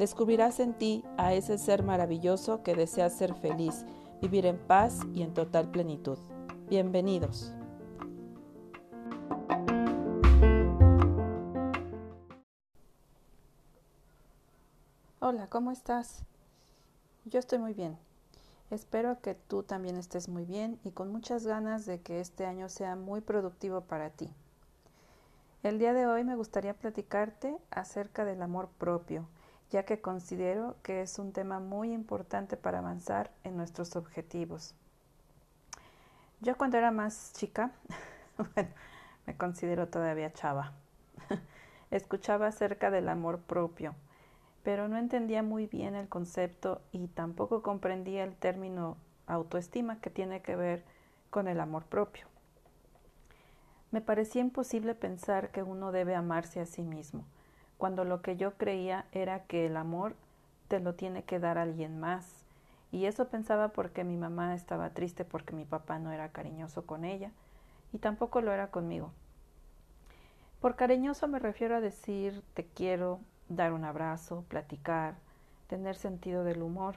Descubrirás en ti a ese ser maravilloso que desea ser feliz, vivir en paz y en total plenitud. Bienvenidos. Hola, ¿cómo estás? Yo estoy muy bien. Espero que tú también estés muy bien y con muchas ganas de que este año sea muy productivo para ti. El día de hoy me gustaría platicarte acerca del amor propio ya que considero que es un tema muy importante para avanzar en nuestros objetivos. Yo cuando era más chica, me considero todavía chava, escuchaba acerca del amor propio, pero no entendía muy bien el concepto y tampoco comprendía el término autoestima que tiene que ver con el amor propio. Me parecía imposible pensar que uno debe amarse a sí mismo cuando lo que yo creía era que el amor te lo tiene que dar alguien más. Y eso pensaba porque mi mamá estaba triste porque mi papá no era cariñoso con ella y tampoco lo era conmigo. Por cariñoso me refiero a decir te quiero, dar un abrazo, platicar, tener sentido del humor.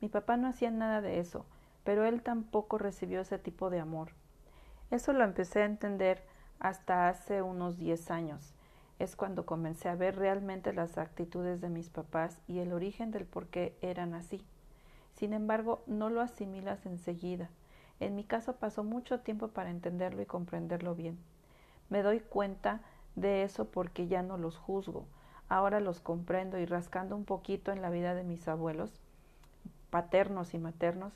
Mi papá no hacía nada de eso, pero él tampoco recibió ese tipo de amor. Eso lo empecé a entender hasta hace unos diez años es cuando comencé a ver realmente las actitudes de mis papás y el origen del por qué eran así. Sin embargo, no lo asimilas enseguida. En mi caso pasó mucho tiempo para entenderlo y comprenderlo bien. Me doy cuenta de eso porque ya no los juzgo. Ahora los comprendo y rascando un poquito en la vida de mis abuelos, paternos y maternos,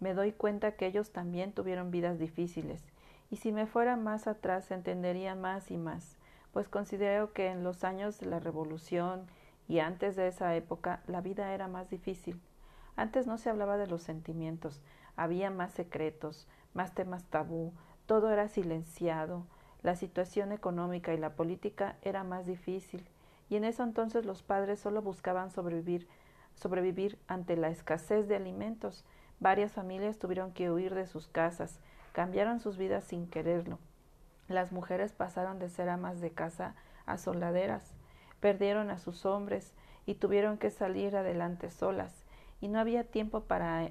me doy cuenta que ellos también tuvieron vidas difíciles. Y si me fuera más atrás entendería más y más pues considero que en los años de la revolución y antes de esa época la vida era más difícil. Antes no se hablaba de los sentimientos, había más secretos, más temas tabú, todo era silenciado, la situación económica y la política era más difícil, y en eso entonces los padres solo buscaban sobrevivir, sobrevivir ante la escasez de alimentos. Varias familias tuvieron que huir de sus casas, cambiaron sus vidas sin quererlo. Las mujeres pasaron de ser amas de casa a soldaderas, perdieron a sus hombres y tuvieron que salir adelante solas, y no había tiempo para,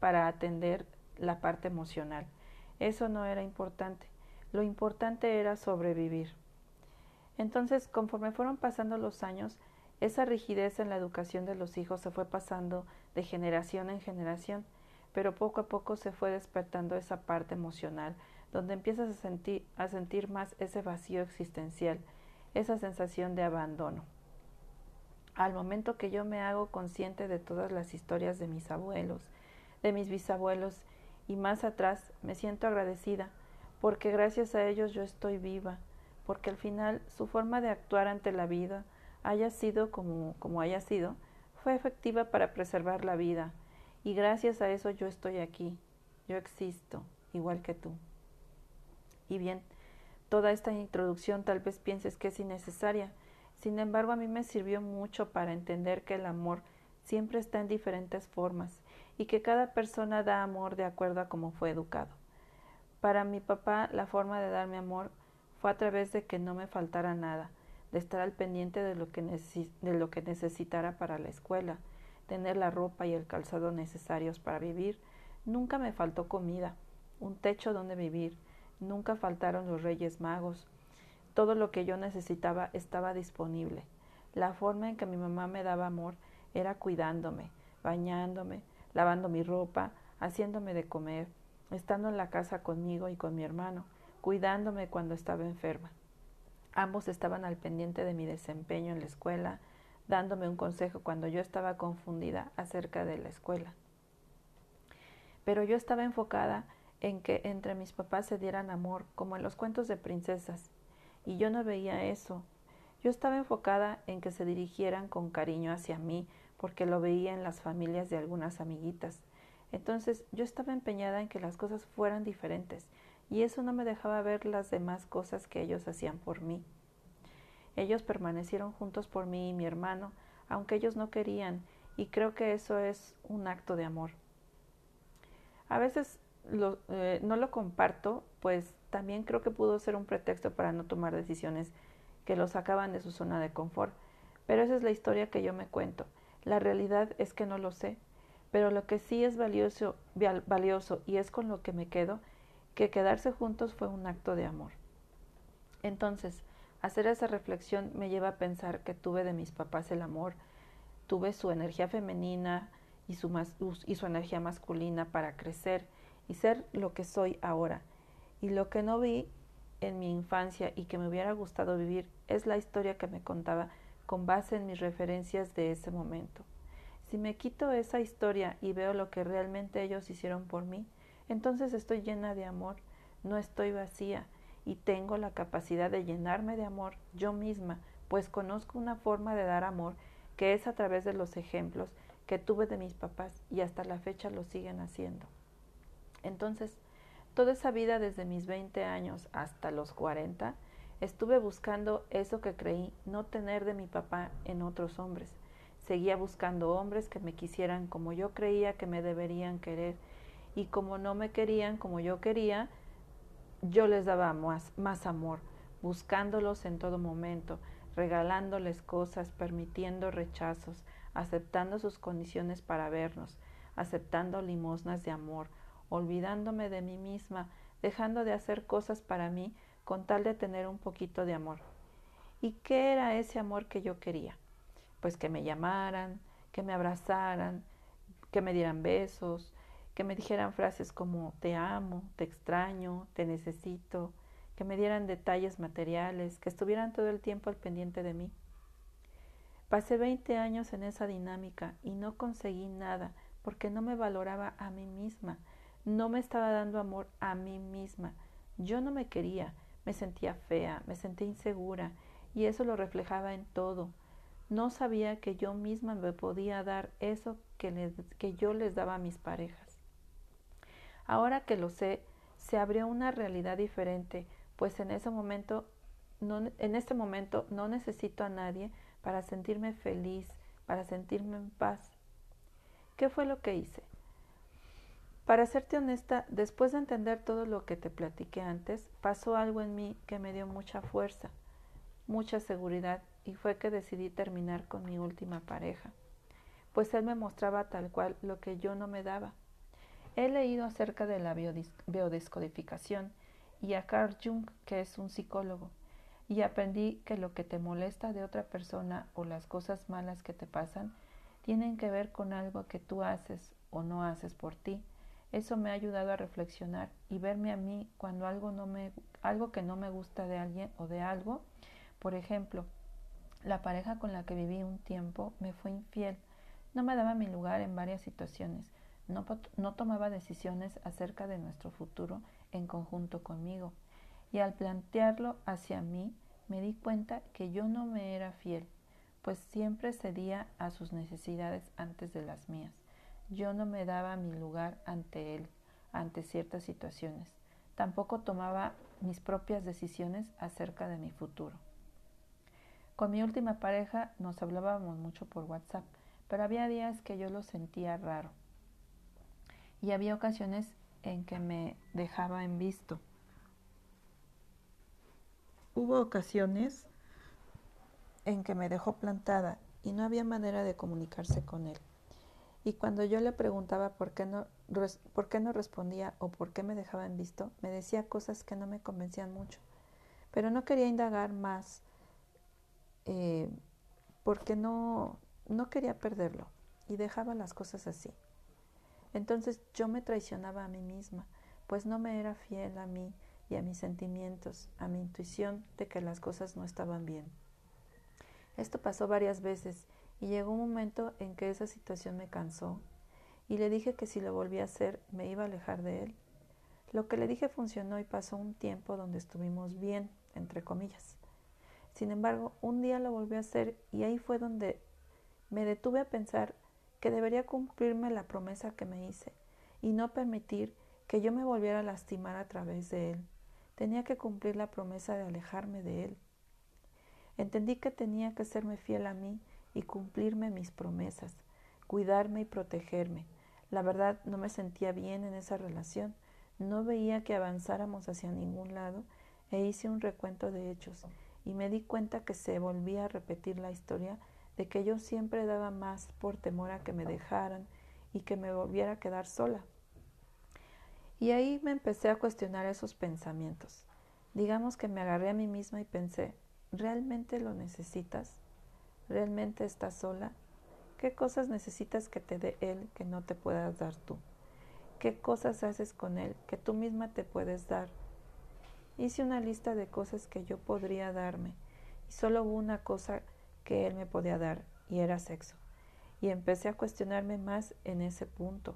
para atender la parte emocional. Eso no era importante. Lo importante era sobrevivir. Entonces, conforme fueron pasando los años, esa rigidez en la educación de los hijos se fue pasando de generación en generación, pero poco a poco se fue despertando esa parte emocional donde empiezas a sentir, a sentir más ese vacío existencial, esa sensación de abandono. Al momento que yo me hago consciente de todas las historias de mis abuelos, de mis bisabuelos y más atrás, me siento agradecida porque gracias a ellos yo estoy viva, porque al final su forma de actuar ante la vida, haya sido como, como haya sido, fue efectiva para preservar la vida y gracias a eso yo estoy aquí, yo existo, igual que tú. Y bien, toda esta introducción tal vez pienses que es innecesaria. Sin embargo, a mí me sirvió mucho para entender que el amor siempre está en diferentes formas y que cada persona da amor de acuerdo a cómo fue educado. Para mi papá, la forma de darme amor fue a través de que no me faltara nada, de estar al pendiente de lo que, de lo que necesitara para la escuela, tener la ropa y el calzado necesarios para vivir. Nunca me faltó comida, un techo donde vivir, Nunca faltaron los Reyes Magos. Todo lo que yo necesitaba estaba disponible. La forma en que mi mamá me daba amor era cuidándome, bañándome, lavando mi ropa, haciéndome de comer, estando en la casa conmigo y con mi hermano, cuidándome cuando estaba enferma. Ambos estaban al pendiente de mi desempeño en la escuela, dándome un consejo cuando yo estaba confundida acerca de la escuela. Pero yo estaba enfocada en que entre mis papás se dieran amor, como en los cuentos de princesas, y yo no veía eso. Yo estaba enfocada en que se dirigieran con cariño hacia mí, porque lo veía en las familias de algunas amiguitas. Entonces yo estaba empeñada en que las cosas fueran diferentes, y eso no me dejaba ver las demás cosas que ellos hacían por mí. Ellos permanecieron juntos por mí y mi hermano, aunque ellos no querían, y creo que eso es un acto de amor. A veces eh, no lo comparto, pues también creo que pudo ser un pretexto para no tomar decisiones que lo sacaban de su zona de confort. Pero esa es la historia que yo me cuento. La realidad es que no lo sé. Pero lo que sí es valioso, y es con lo que me quedo, que quedarse juntos fue un acto de amor. Entonces, hacer esa reflexión me lleva a pensar que tuve de mis papás el amor, tuve su energía femenina y su energía masculina para crecer y ser lo que soy ahora. Y lo que no vi en mi infancia y que me hubiera gustado vivir es la historia que me contaba con base en mis referencias de ese momento. Si me quito esa historia y veo lo que realmente ellos hicieron por mí, entonces estoy llena de amor, no estoy vacía y tengo la capacidad de llenarme de amor yo misma, pues conozco una forma de dar amor que es a través de los ejemplos que tuve de mis papás y hasta la fecha lo siguen haciendo. Entonces, toda esa vida desde mis 20 años hasta los 40, estuve buscando eso que creí no tener de mi papá en otros hombres. Seguía buscando hombres que me quisieran como yo creía que me deberían querer y como no me querían como yo quería, yo les daba más, más amor, buscándolos en todo momento, regalándoles cosas, permitiendo rechazos, aceptando sus condiciones para vernos, aceptando limosnas de amor, olvidándome de mí misma, dejando de hacer cosas para mí con tal de tener un poquito de amor. ¿Y qué era ese amor que yo quería? Pues que me llamaran, que me abrazaran, que me dieran besos, que me dijeran frases como te amo, te extraño, te necesito, que me dieran detalles materiales, que estuvieran todo el tiempo al pendiente de mí. Pasé 20 años en esa dinámica y no conseguí nada porque no me valoraba a mí misma, no me estaba dando amor a mí misma. Yo no me quería, me sentía fea, me sentía insegura y eso lo reflejaba en todo. No sabía que yo misma me podía dar eso que, yo les daba a mis parejas. Ahora que lo sé, se abrió una realidad diferente, pues en ese momento, en este momento no necesito a nadie para sentirme feliz, para sentirme en paz. ¿Qué fue lo que hice? Para serte honesta, después de entender todo lo que te platiqué antes, pasó algo en mí que me dio mucha fuerza, mucha seguridad y fue que decidí terminar con mi última pareja, pues él me mostraba tal cual lo que yo no me daba. He leído acerca de la biodescodificación y a Carl Jung, que es un psicólogo, y aprendí que lo que te molesta de otra persona o las cosas malas que te pasan tienen que ver con algo que tú haces o no haces por ti eso me ha ayudado a reflexionar y verme a mí cuando algo, no me, algo que no me gusta de alguien o de algo. Por ejemplo, la pareja con la que viví un tiempo me fue infiel. No me daba mi lugar en varias situaciones. No, no tomaba decisiones acerca de nuestro futuro en conjunto conmigo. Y al plantearlo hacia mí, me di cuenta que yo no me era fiel, pues siempre cedía a sus necesidades antes de las mías. Yo no me daba mi lugar ante él, ante ciertas situaciones. Tampoco tomaba mis propias decisiones acerca de mi futuro. Con mi última pareja nos hablábamos mucho por WhatsApp, pero había días que yo lo sentía raro. Y había ocasiones en que me dejaba en visto. Hubo ocasiones en que me dejó plantada y no había manera de comunicarse con él. Y cuando yo le preguntaba por qué no, por qué no respondía o por qué me dejaba en visto, me decía cosas que no me convencían mucho. Pero no quería indagar más eh, porque no, no quería perderlo y dejaba las cosas así. Entonces yo me traicionaba a mí misma, pues no me era fiel a mí y a mis sentimientos, a mi intuición de que las cosas no estaban bien. Esto pasó varias veces y llegó un momento en que esa situación me cansó y le dije que si lo volvía a hacer me iba a alejar de él. Lo que le dije funcionó y pasó un tiempo donde estuvimos bien, entre comillas. Sin embargo, un día lo volví a hacer y ahí fue donde me detuve a pensar que debería cumplirme la promesa que me hice y no permitir que yo me volviera a lastimar a través de él. Tenía que cumplir la promesa de alejarme de él. Entendí que tenía que serme fiel a mí y cumplirme mis promesas, cuidarme y protegerme. La verdad no me sentía bien en esa relación, no veía que avanzáramos hacia ningún lado e hice un recuento de hechos y me di cuenta que se volvía a repetir la historia de que yo siempre daba más por temor a que me dejaran y que me volviera a quedar sola. Y ahí me empecé a cuestionar esos pensamientos. Digamos que me agarré a mí misma y pensé, ¿realmente lo necesitas? ¿Realmente estás sola? ¿Qué cosas necesitas que te dé Él que no te puedas dar tú? ¿Qué cosas haces con Él que tú misma te puedes dar? Hice una lista de cosas que yo podría darme y solo hubo una cosa que él me podía dar, y era sexo. Y empecé a cuestionarme más en ese punto,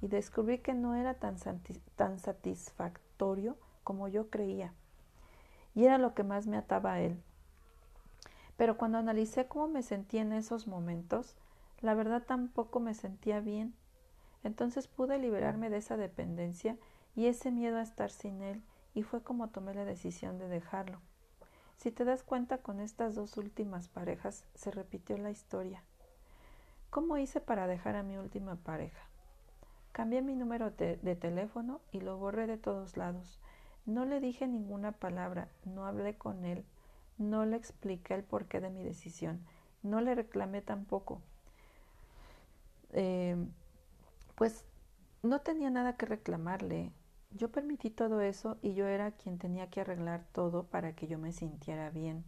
y descubrí que no era tan, tan satisfactorio como yo creía, y era lo que más me ataba a él. Pero cuando analicé cómo me sentía en esos momentos, la verdad tampoco me sentía bien. Entonces pude liberarme de esa dependencia y ese miedo a estar sin él, y fue como tomé la decisión de dejarlo. Si te das cuenta, con estas dos últimas parejas se repitió la historia. ¿Cómo hice para dejar a mi última pareja? Cambié mi número de, teléfono y lo borré de todos lados. No le dije ninguna palabra, no hablé con él, no le expliqué el porqué de mi decisión, no le reclamé tampoco. Eh, pues no tenía nada que reclamarle. Yo permití todo eso y yo era quien tenía que arreglar todo para que yo me sintiera bien.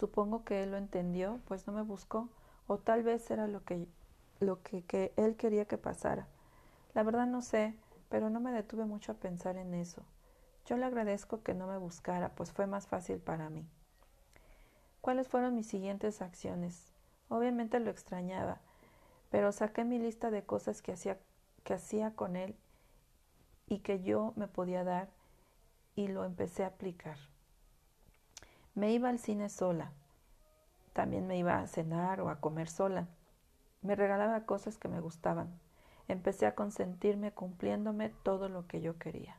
Supongo que él lo entendió, pues no me buscó, o tal vez era lo que, lo que, que él quería que pasara. La verdad no sé, pero no me detuve mucho a pensar en eso. Yo le agradezco que no me buscara, pues fue más fácil para mí. ¿Cuáles fueron mis siguientes acciones? Obviamente lo extrañaba, pero saqué mi lista de cosas que hacía, que hacía con él y que yo me podía dar y lo empecé a aplicar. Me iba al cine sola, también me iba a cenar o a comer sola. Me regalaba cosas que me gustaban. Empecé a consentirme cumpliéndome todo lo que yo quería.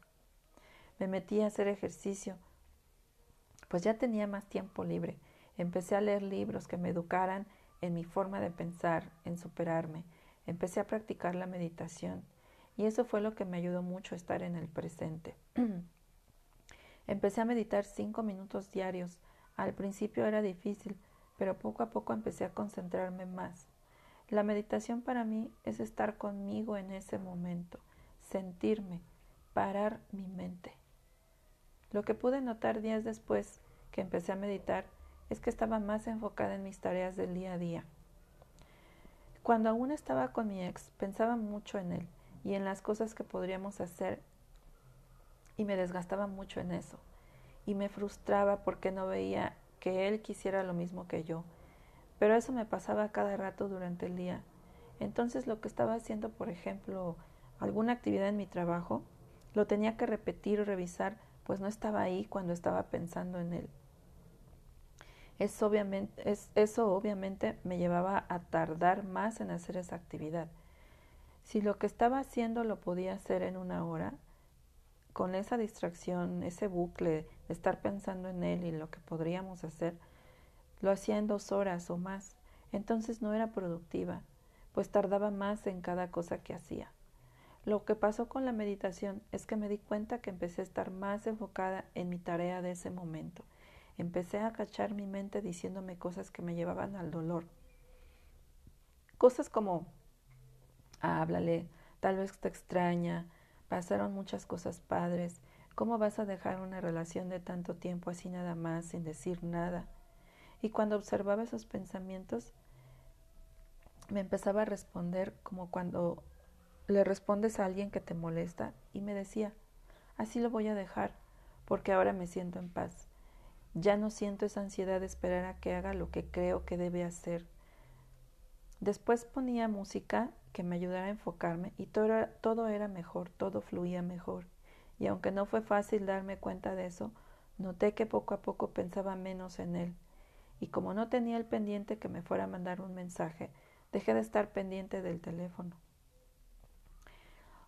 Me metí a hacer ejercicio, pues ya tenía más tiempo libre. Empecé a leer libros que me educaran en mi forma de pensar, en superarme. Empecé a practicar la meditación y eso fue lo que me ayudó mucho a estar en el presente. empecé a meditar cinco minutos diarios. Al principio era difícil, pero poco a poco empecé a concentrarme más. La meditación para mí es estar conmigo en ese momento, sentirme, parar mi mente. Lo que pude notar días después que empecé a meditar es que estaba más enfocada en mis tareas del día a día. Cuando aún estaba con mi ex, pensaba mucho en él y en las cosas que podríamos hacer y me desgastaba mucho en eso y me frustraba porque no veía que él quisiera lo mismo que yo. Pero eso me pasaba cada rato durante el día. Entonces lo que estaba haciendo, por ejemplo, alguna actividad en mi trabajo, lo tenía que repetir o revisar, pues no estaba ahí cuando estaba pensando en él. Obviamente, es, eso obviamente me llevaba a tardar más en hacer esa actividad. Si lo que estaba haciendo lo podía hacer en una hora, con esa distracción, ese bucle estar pensando en él y lo que podríamos hacer, lo hacía en dos horas o más. Entonces no era productiva, pues tardaba más en cada cosa que hacía. Lo que pasó con la meditación es que me di cuenta que empecé a estar más enfocada en mi tarea de ese momento. Empecé a cachar mi mente diciéndome cosas que me llevaban al dolor. Cosas como háblale, tal vez te extraña, pasaron muchas cosas padres, ¿cómo vas a dejar una relación de tanto tiempo así nada más, sin decir nada? Y cuando observaba esos pensamientos, me empezaba a responder como cuando le respondes a alguien que te molesta y me decía, así lo voy a dejar, porque ahora me siento en paz. Ya no siento esa ansiedad de esperar a que haga lo que creo que debe hacer. Después ponía música que me ayudara a enfocarme y todo era, mejor, todo fluía mejor. Y aunque no fue fácil darme cuenta de eso, noté que poco a poco pensaba menos en él. Y como no tenía el pendiente que me fuera a mandar un mensaje, dejé de estar pendiente del teléfono.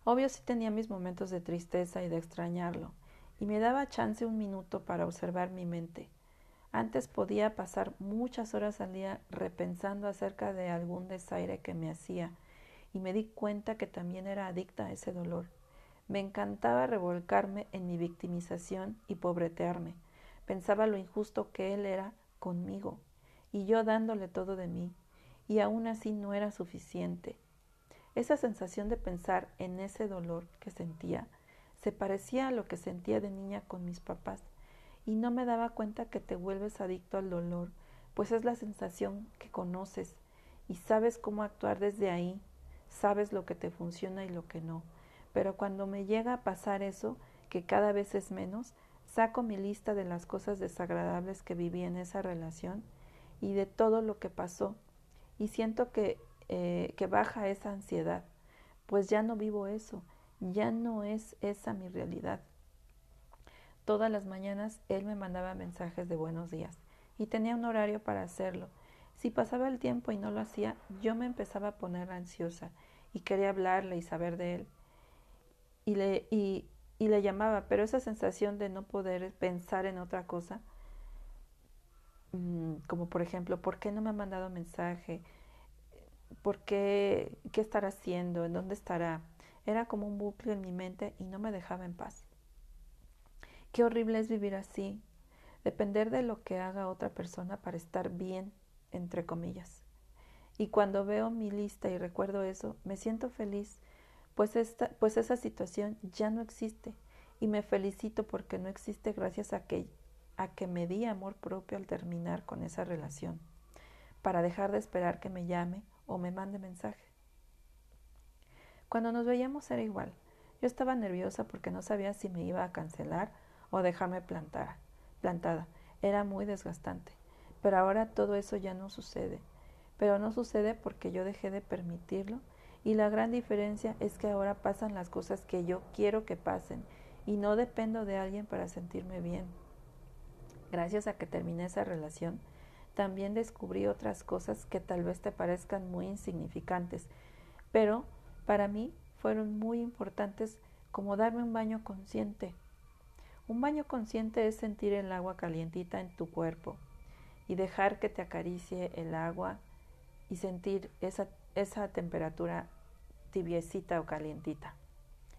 Obvio sí tenía mis momentos de tristeza y de extrañarlo, y me daba chance un minuto para observar mi mente. Antes podía pasar muchas horas al día repensando acerca de algún desaire que me hacía, y me di cuenta que también era adicta a ese dolor. Me encantaba revolcarme en mi victimización y pobretearme. Pensaba lo injusto que él era conmigo, y yo dándole todo de mí, y aún así no era suficiente. Esa sensación de pensar en ese dolor que sentía se parecía a lo que sentía de niña con mis papás, y no me daba cuenta que te vuelves adicto al dolor, pues es la sensación que conoces y sabes cómo actuar desde ahí, sabes lo que te funciona y lo que no. Pero cuando me llega a pasar eso, que cada vez es menos, saco mi lista de las cosas desagradables que viví en esa relación y de todo lo que pasó y siento que eh, que baja esa ansiedad, pues ya no vivo eso, ya no es esa mi realidad. Todas las mañanas él me mandaba mensajes de buenos días y tenía un horario para hacerlo. Si pasaba el tiempo y no lo hacía, yo me empezaba a poner ansiosa y quería hablarle y saber de él. Y le, y, y le llamaba, pero esa sensación de no poder pensar en otra cosa, mm, como por ejemplo, ¿por qué no me ha mandado mensaje? ¿Por qué? ¿Qué estará haciendo? ¿En dónde estará? Era como un bucle en mi mente y no me dejaba en paz. Qué horrible es vivir así, depender de lo que haga otra persona para estar bien, entre comillas. Y cuando veo mi lista y recuerdo eso, me siento feliz, pues, esta, pues esa situación ya no existe y me felicito porque no existe gracias a que, a que me di amor propio al terminar con esa relación, para dejar de esperar que me llame o me mande mensaje. Cuando nos veíamos era igual. Yo estaba nerviosa porque no sabía si me iba a cancelar o dejarme plantar, plantada. Era muy desgastante. Pero ahora todo eso ya no sucede. Pero no sucede porque yo dejé de permitirlo y la gran diferencia es que ahora pasan las cosas que yo quiero que pasen y no dependo de alguien para sentirme bien. Gracias a que terminé esa relación, también descubrí otras cosas que tal vez te parezcan muy insignificantes, pero para mí fueron muy importantes como darme un baño consciente. Un baño consciente es sentir el agua calientita en tu cuerpo y dejar que te acaricie el agua y sentir esa, esa temperatura tibiecita o calientita.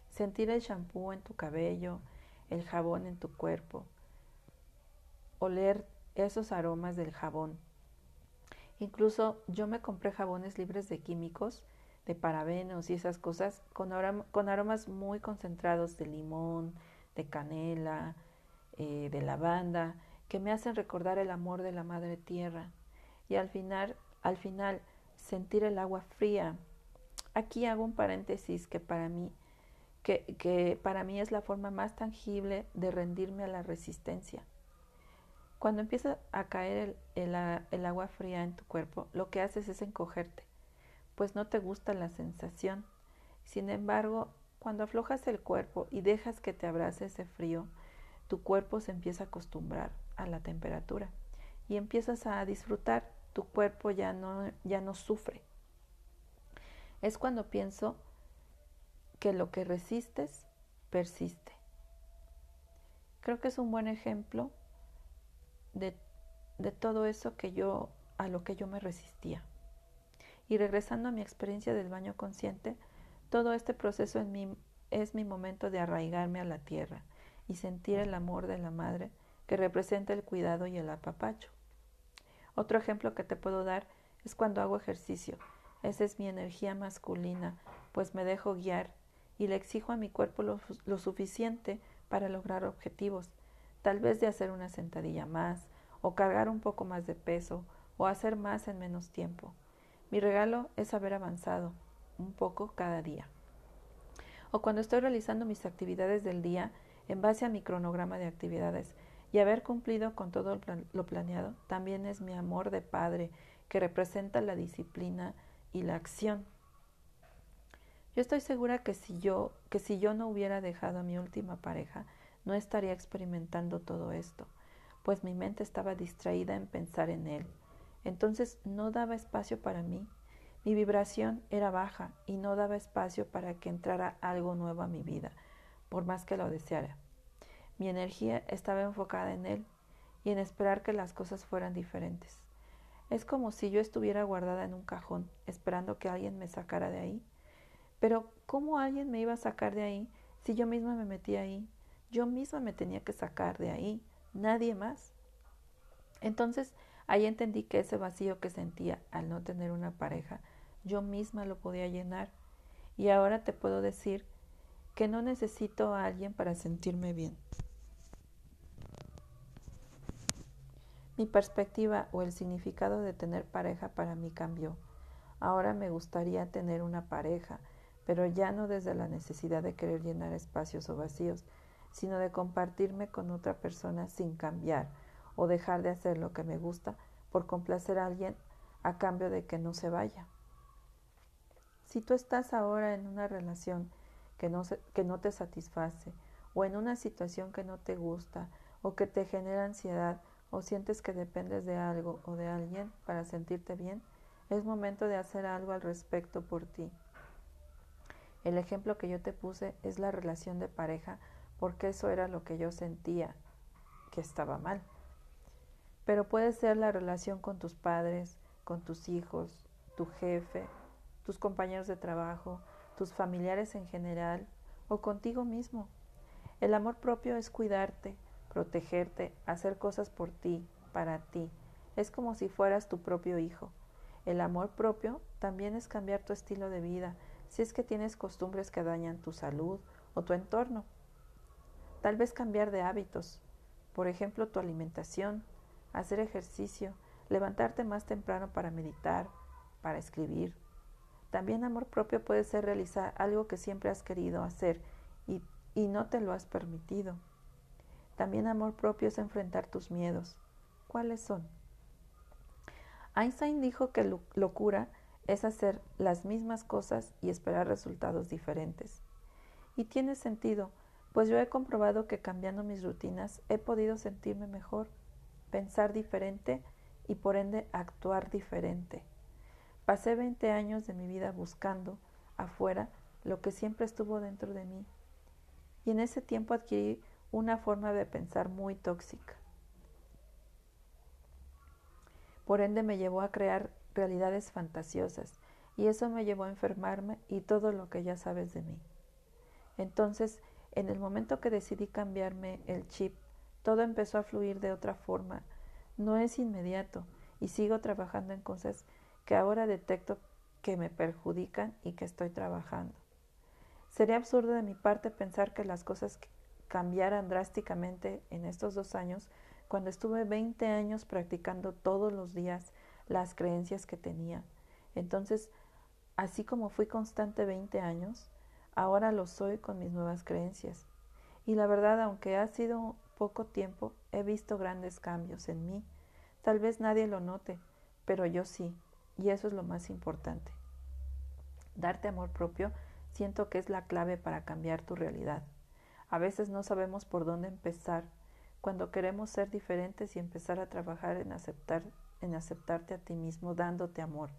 Sentir el champú en tu cabello, el jabón en tu cuerpo, oler esos aromas del jabón. Incluso yo me compré jabones libres de químicos, de parabenos y esas cosas, con, con aromas muy concentrados de limón, de canela, eh, de lavanda, que me hacen recordar el amor de la madre tierra. Y al final, al final, sentir el agua fría. Aquí hago un paréntesis que para mí, que, que para mí es la forma más tangible de rendirme a la resistencia. Cuando empieza a caer el, agua fría en tu cuerpo, lo que haces es encogerte, pues no te gusta la sensación. Sin embargo, cuando aflojas el cuerpo y dejas que te abrace ese frío, tu cuerpo se empieza a acostumbrar a la temperatura y empiezas a disfrutar, tu cuerpo ya no, ya no sufre. Es cuando pienso que lo que resistes persiste. Creo que es un buen ejemplo de, todo eso que yo, a lo que yo me resistía. Y regresando a mi experiencia del baño consciente, todo este proceso en mí es mi momento de arraigarme a la tierra y sentir el amor de la madre que representa el cuidado y el apapacho. Otro ejemplo que te puedo dar es cuando hago ejercicio. Esa es mi energía masculina, pues me dejo guiar y le exijo a mi cuerpo lo suficiente para lograr objetivos, tal vez de hacer una sentadilla más, o cargar un poco más de peso, o hacer más en menos tiempo. Mi regalo es haber avanzado un poco cada día. o cuando estoy realizando mis actividades del día en base a mi cronograma de actividades y haber cumplido con todo lo planeado, también es mi amor de padre que representa la disciplina y la acción. Yo estoy segura que si yo, que si yo no hubiera dejado a mi última pareja, no estaría experimentando todo esto, pues mi mente estaba distraída en pensar en él. Entonces no daba espacio para mí. Mi vibración era baja y no daba espacio para que entrara algo nuevo a mi vida, por más que lo deseara. Mi energía estaba enfocada en él y en esperar que las cosas fueran diferentes. Es como si yo estuviera guardada en un cajón, esperando que alguien me sacara de ahí. Pero ¿cómo alguien me iba a sacar de ahí si yo misma me metí ahí? Yo misma me tenía que sacar de ahí, nadie más. Entonces ahí entendí que ese vacío que sentía al no tener una pareja, yo misma lo podía llenar. Y ahora te puedo decir que no necesito a alguien para sentirme bien. Mi perspectiva o el significado de tener pareja para mí cambió. Ahora me gustaría tener una pareja, pero ya no desde la necesidad de querer llenar espacios o vacíos, sino de compartirme con otra persona sin cambiar o dejar de hacer lo que me gusta por complacer a alguien a cambio de que no se vaya. Si tú estás ahora en una relación que no, que no te satisface o en una situación que no te gusta o que te genera ansiedad o sientes que dependes de algo o de alguien para sentirte bien, es momento de hacer algo al respecto por ti. El ejemplo que yo te puse es la relación de pareja porque eso era lo que yo sentía que estaba mal. Pero puede ser la relación con tus padres, con tus hijos, tu jefe, tus compañeros de trabajo, tus familiares en general o contigo mismo. El amor propio es cuidarte, protegerte, hacer cosas por ti, para ti. Es como si fueras tu propio hijo. El amor propio también es cambiar tu estilo de vida, si es que tienes costumbres que dañan tu salud o tu entorno. Tal vez cambiar de hábitos, por ejemplo, tu alimentación, hacer ejercicio, levantarte más temprano para meditar, para escribir. También amor propio puede ser realizar algo que siempre has querido hacer y, y no te lo has permitido. También amor propio es enfrentar tus miedos. ¿Cuáles son? Einstein dijo que locura es hacer las mismas cosas y esperar resultados diferentes. Y tiene sentido, pues yo he comprobado que cambiando mis rutinas he podido sentirme mejor, pensar diferente y por ende actuar diferente. Pasé 20 años de mi vida buscando afuera lo que siempre estuvo dentro de mí. Y en ese tiempo adquirí una forma de pensar muy tóxica. Por ende me llevó a crear realidades fantasiosas y eso me llevó a enfermarme y todo lo que ya sabes de mí. Entonces, en el momento que decidí cambiarme el chip, todo empezó a fluir de otra forma. No es inmediato y sigo trabajando en cosas que ahora detecto que me perjudican y que estoy trabajando. Sería absurdo de mi parte pensar que las cosas cambiaran drásticamente en estos dos años cuando estuve 20 años practicando todos los días las creencias que tenía. Entonces, así como fui constante 20 años, ahora lo soy con mis nuevas creencias. Y la verdad, aunque ha sido poco tiempo, he visto grandes cambios en mí. Tal vez nadie lo note, pero yo sí, y eso es lo más importante. Darte amor propio siento que es la clave para cambiar tu realidad. A veces no sabemos por dónde empezar cuando queremos ser diferentes y empezar a trabajar en aceptar en aceptarte a ti mismo dándote amor.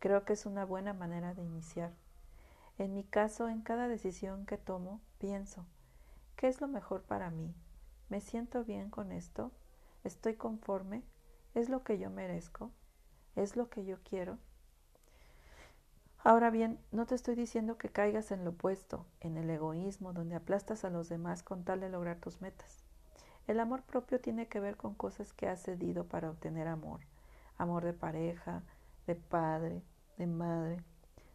Creo que es una buena manera de iniciar. En mi caso, en cada decisión que tomo, pienso, ¿qué es lo mejor para mí? ¿Me siento bien con esto? ¿Estoy conforme? ¿Es lo que yo merezco? ¿Es lo que yo quiero? Ahora bien, no te estoy diciendo que caigas en lo opuesto, en el egoísmo, donde aplastas a los demás con tal de lograr tus metas. El amor propio tiene que ver con cosas que has cedido para obtener amor. Amor de pareja, de padre, de madre,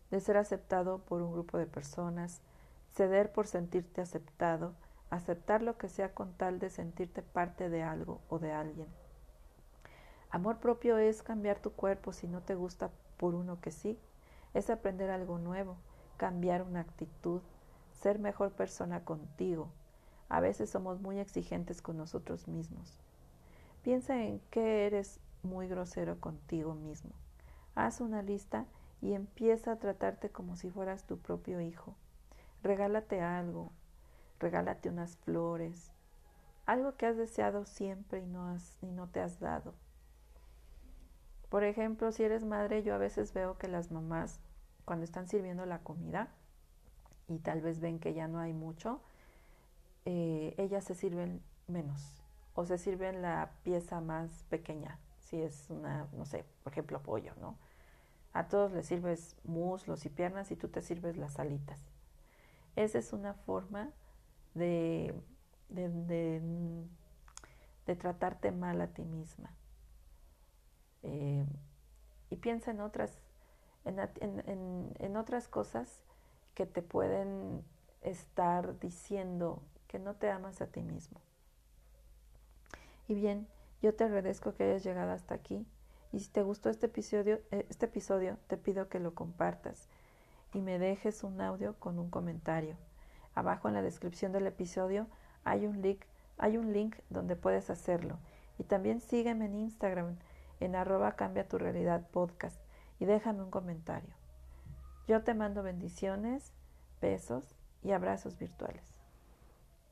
de ser aceptado por un grupo de personas, ceder por sentirte aceptado, aceptar lo que sea con tal de sentirte parte de algo o de alguien. Amor propio es cambiar tu cuerpo si no te gusta por uno que sí, es aprender algo nuevo, cambiar una actitud, ser mejor persona contigo. A veces somos muy exigentes con nosotros mismos. Piensa en que eres muy grosero contigo mismo. Haz una lista y empieza a tratarte como si fueras tu propio hijo. Regálate algo, regálate unas flores, algo que has deseado siempre y no, has, y no te has dado. Por ejemplo, si eres madre, yo a veces veo que las mamás, cuando están sirviendo la comida y tal vez ven que ya no hay mucho, eh, ellas se sirven menos o se sirven la pieza más pequeña, si es una, no sé, por ejemplo, pollo, ¿no? A todos les sirves muslos y piernas y tú te sirves las alitas. Esa es una forma de, de, de, tratarte mal a ti misma. Eh, y piensa en otras, en, en, en otras cosas que te pueden estar diciendo que no te amas a ti mismo. Y bien, yo te agradezco que hayas llegado hasta aquí. Y si te gustó este episodio, eh, este episodio, te pido que lo compartas y me dejes un audio con un comentario. Abajo en la descripción del episodio hay un link, hay un link donde puedes hacerlo. Y también sígueme en Instagram en arroba cambia tu realidad podcast y déjame un comentario. Yo te mando bendiciones, besos y abrazos virtuales.